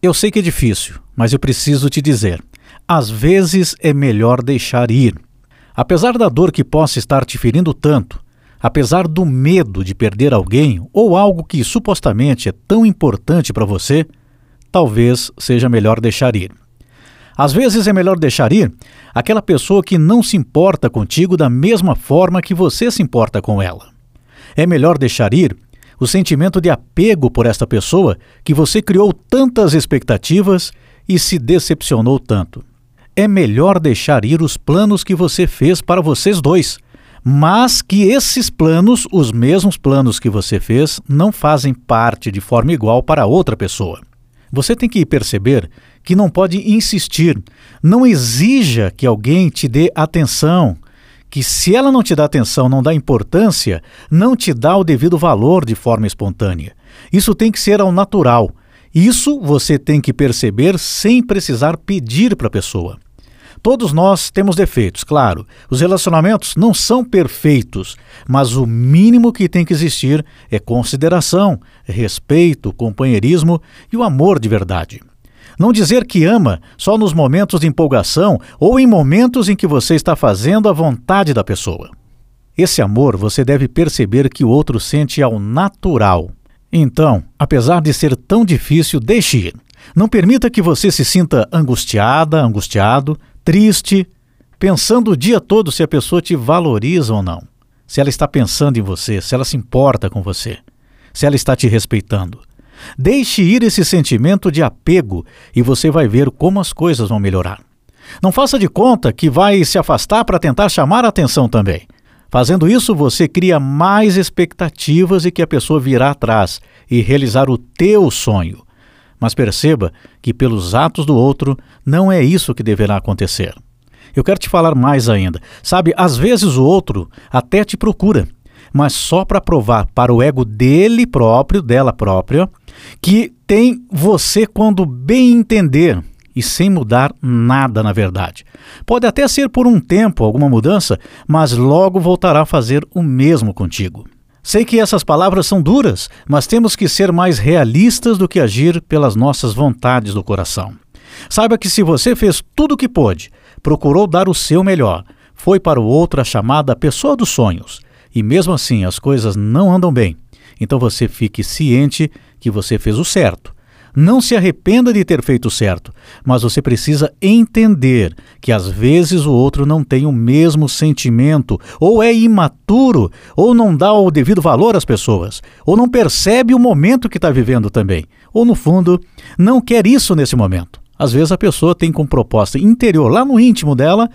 Eu sei que é difícil, mas eu preciso te dizer: às vezes é melhor deixar ir. Apesar da dor que possa estar te ferindo tanto, apesar do medo de perder alguém ou algo que supostamente é tão importante para você, talvez seja melhor deixar ir. Às vezes é melhor deixar ir aquela pessoa que não se importa contigo da mesma forma que você se importa com ela. É melhor deixar ir o sentimento de apego por esta pessoa que você criou tantas expectativas e se decepcionou tanto. É melhor deixar ir os planos que você fez para vocês dois, mas que esses planos, os mesmos planos que você fez, não fazem parte de forma igual para outra pessoa. Você tem que perceber que não pode insistir, não exija que alguém te dê atenção, que se ela não te dá atenção, não dá importância, não te dá o devido valor de forma espontânea. Isso tem que ser ao natural. Isso você tem que perceber sem precisar pedir para a pessoa. Todos nós temos defeitos, claro. Os relacionamentos não são perfeitos, mas o mínimo que tem que existir é consideração, respeito, companheirismo e o amor de verdade. Não dizer que ama só nos momentos de empolgação ou em momentos em que você está fazendo a vontade da pessoa. Esse amor você deve perceber que o outro sente ao natural. Então, apesar de ser tão difícil, deixe ir. Não permita que você se sinta angustiada, angustiado, triste, pensando o dia todo se a pessoa te valoriza ou não, se ela está pensando em você, se ela se importa com você, se ela está te respeitando. Deixe ir esse sentimento de apego e você vai ver como as coisas vão melhorar. Não faça de conta que vai se afastar para tentar chamar a atenção também. Fazendo isso, você cria mais expectativas e que a pessoa virá atrás e realizar o teu sonho. Mas perceba que pelos atos do outro não é isso que deverá acontecer. Eu quero te falar mais ainda. Sabe, às vezes o outro até te procura, mas só para provar para o ego dele próprio, dela própria, que tem você quando bem entender e sem mudar nada na verdade. Pode até ser por um tempo alguma mudança, mas logo voltará a fazer o mesmo contigo. Sei que essas palavras são duras, mas temos que ser mais realistas do que agir pelas nossas vontades do coração. Saiba que se você fez tudo o que pôde, procurou dar o seu melhor, foi para o outro a chamada pessoa dos sonhos, e mesmo assim as coisas não andam bem, então você fique ciente que você fez o certo. Não se arrependa de ter feito certo, mas você precisa entender que às vezes o outro não tem o mesmo sentimento, ou é imaturo, ou não dá o devido valor às pessoas, ou não percebe o momento que está vivendo também, ou no fundo, não quer isso nesse momento. Às vezes a pessoa tem como proposta interior, lá no íntimo dela,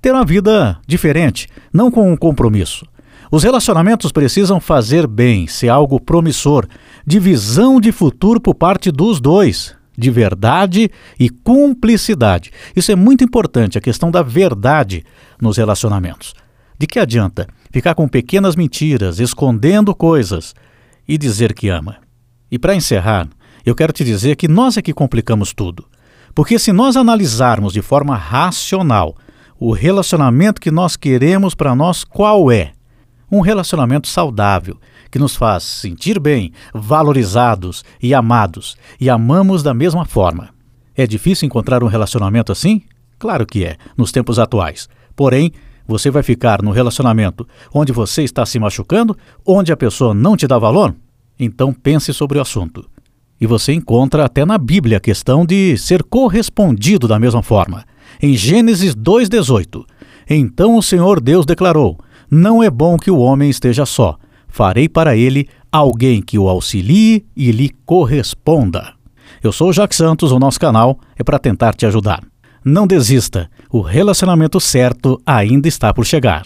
ter uma vida diferente, não com um compromisso. Os relacionamentos precisam fazer bem, ser algo promissor, de visão de futuro por parte dos dois, de verdade e cumplicidade. Isso é muito importante, a questão da verdade nos relacionamentos. De que adianta ficar com pequenas mentiras, escondendo coisas e dizer que ama? E para encerrar, eu quero te dizer que nós é que complicamos tudo. Porque se nós analisarmos de forma racional o relacionamento que nós queremos para nós, qual é? Um relacionamento saudável, que nos faz sentir bem, valorizados e amados, e amamos da mesma forma. É difícil encontrar um relacionamento assim? Claro que é, nos tempos atuais. Porém, você vai ficar no relacionamento onde você está se machucando, onde a pessoa não te dá valor? Então pense sobre o assunto. E você encontra até na Bíblia a questão de ser correspondido da mesma forma. Em Gênesis 2,18: Então o Senhor Deus declarou: não é bom que o homem esteja só. Farei para ele alguém que o auxilie e lhe corresponda. Eu sou o Jacques Santos, o nosso canal é para tentar te ajudar. Não desista, o relacionamento certo ainda está por chegar.